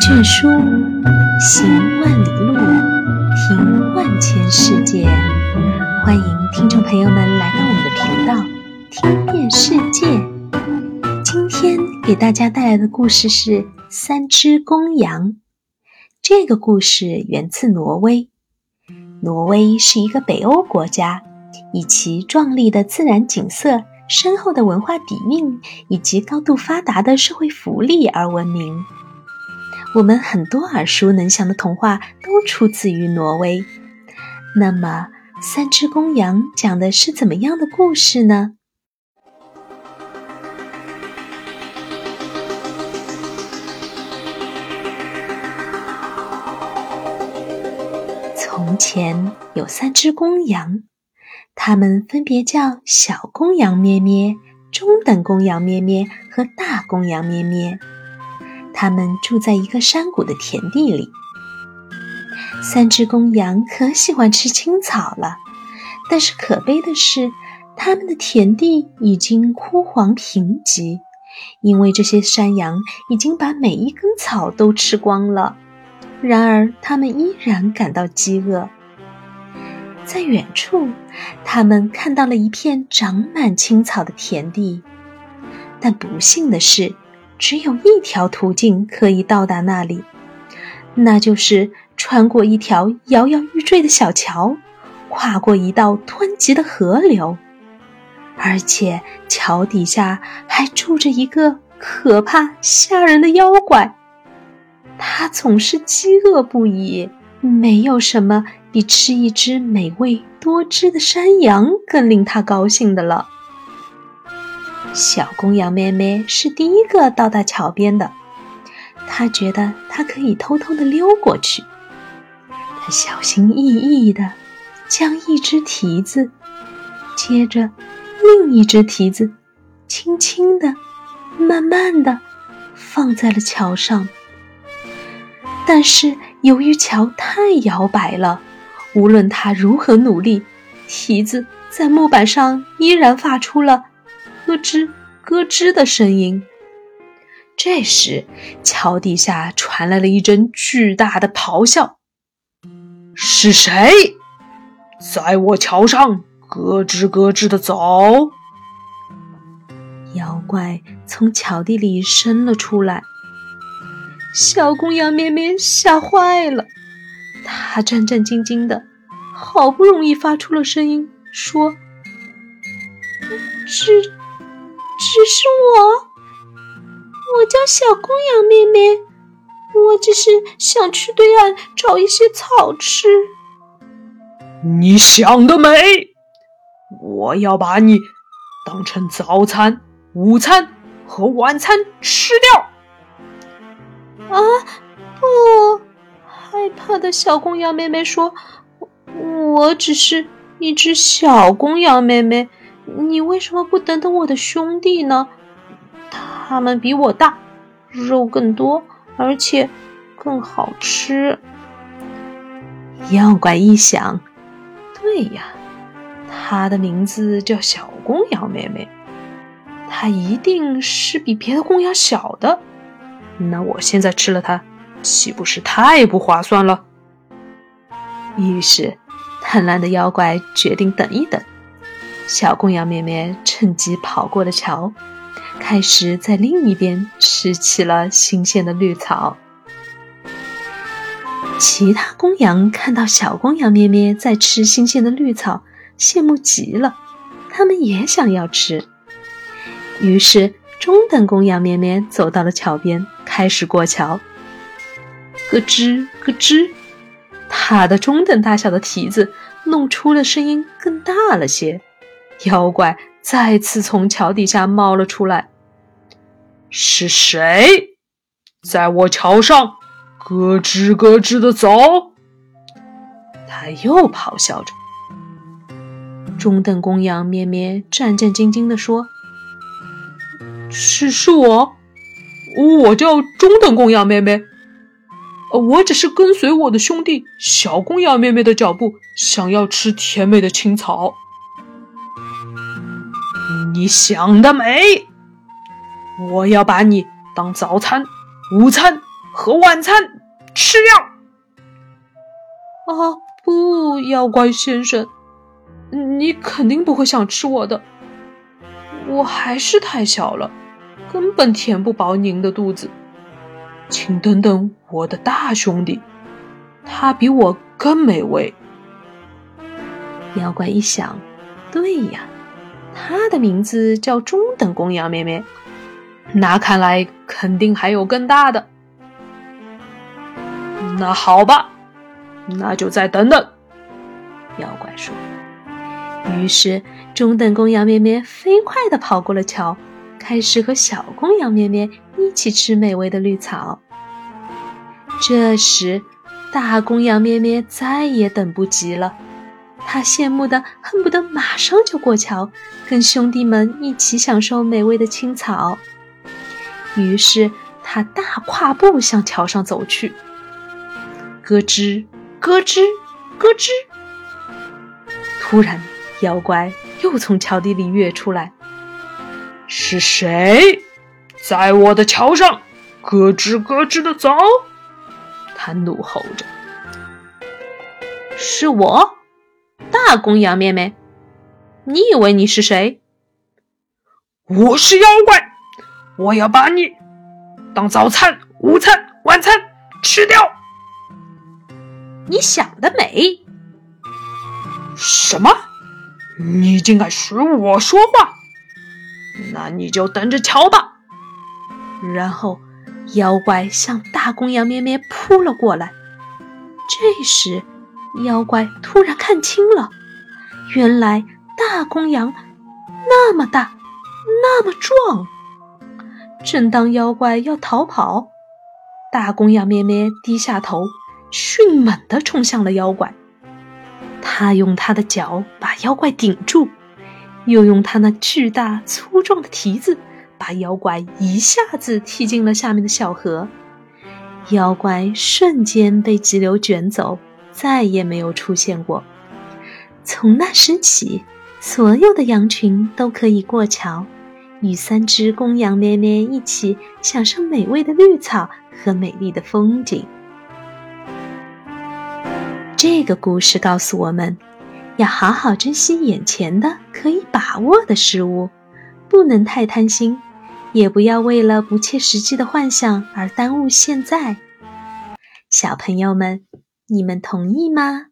卷书，行万里路，听万千世界。欢迎听众朋友们来到我们的频道，听遍世界。今天给大家带来的故事是《三只公羊》。这个故事源自挪威。挪威是一个北欧国家，以其壮丽的自然景色、深厚的文化底蕴以及高度发达的社会福利而闻名。我们很多耳熟能详的童话都出自于挪威。那么，三只公羊讲的是怎么样的故事呢？从前有三只公羊，它们分别叫小公羊咩咩、中等公羊咩咩和大公羊咩咩。他们住在一个山谷的田地里。三只公羊可喜欢吃青草了，但是可悲的是，他们的田地已经枯黄贫瘠，因为这些山羊已经把每一根草都吃光了。然而，他们依然感到饥饿。在远处，他们看到了一片长满青草的田地，但不幸的是。只有一条途径可以到达那里，那就是穿过一条摇摇欲坠的小桥，跨过一道湍急的河流，而且桥底下还住着一个可怕吓人的妖怪。他总是饥饿不已，没有什么比吃一只美味多汁的山羊更令他高兴的了。小公羊咩咩是第一个到达桥边的，他觉得他可以偷偷的溜过去。他小心翼翼的将一只蹄子，接着另一只蹄子，轻轻的、慢慢的放在了桥上。但是由于桥太摇摆了，无论他如何努力，蹄子在木板上依然发出了。咯吱咯吱的声音。这时，桥底下传来了一阵巨大的咆哮：“是谁在我桥上咯吱咯吱的走？”妖怪从桥地里伸了出来。小公羊咩咩吓坏了，他战战兢兢的，好不容易发出了声音，说：“是。”只是我，我叫小公羊妹妹，我只是想去对岸找一些草吃。你想得美！我要把你当成早餐、午餐和晚餐吃掉。啊，不！害怕的小公羊妹妹说：“我只是一只小公羊妹妹。”你为什么不等等我的兄弟呢？他们比我大，肉更多，而且更好吃。妖怪一想，对呀，他的名字叫小公羊妹妹，他一定是比别的公羊小的。那我现在吃了它，岂不是太不划算了？于是，贪婪的妖怪决定等一等。小公羊咩咩趁机跑过了桥，开始在另一边吃起了新鲜的绿草。其他公羊看到小公羊咩咩在吃新鲜的绿草，羡慕极了，他们也想要吃。于是，中等公羊咩咩走到了桥边，开始过桥。咯吱咯吱，它的中等大小的蹄子弄出的声音更大了些。妖怪再次从桥底下冒了出来。是谁在我桥上咯吱咯吱的走？他又咆哮着。中等公羊咩咩战战兢兢地说：“是是我，我叫中等公羊咩咩。我只是跟随我的兄弟小公羊咩咩的脚步，想要吃甜美的青草。”你想得美！我要把你当早餐、午餐和晚餐，吃掉。啊，不，妖怪先生，你肯定不会想吃我的。我还是太小了，根本填不饱您的肚子。请等等我的大兄弟，他比我更美味。妖怪一想，对呀，他的名字叫中等公羊咩咩，那看来肯定还有更大的。那好吧，那就再等等。妖怪说。于是，中等公羊咩咩飞快地跑过了桥，开始和小公羊咩咩一起吃美味的绿草。这时，大公羊咩咩再也等不及了，他羡慕的恨不得马上就过桥，跟兄弟们一起享受美味的青草。于是，他大跨步向桥上走去。咯吱，咯吱，咯吱！突然，妖怪又从桥底里跃出来。是谁在我的桥上咯吱咯吱的走？他怒吼着：“是我，大公羊妹妹。你以为你是谁？我是妖怪，我要把你当早餐、午餐、晚餐吃掉。”你想得美！什么？你竟敢使我说话？那你就等着瞧吧！然后，妖怪向大公羊咩咩扑了过来。这时，妖怪突然看清了，原来大公羊那么大，那么壮。正当妖怪要逃跑，大公羊咩咩低下头。迅猛地冲向了妖怪，他用他的脚把妖怪顶住，又用他那巨大粗壮的蹄子把妖怪一下子踢进了下面的小河。妖怪瞬间被急流卷走，再也没有出现过。从那时起，所有的羊群都可以过桥，与三只公羊咩咩一起享受美味的绿草和美丽的风景。这个故事告诉我们，要好好珍惜眼前的可以把握的事物，不能太贪心，也不要为了不切实际的幻想而耽误现在。小朋友们，你们同意吗？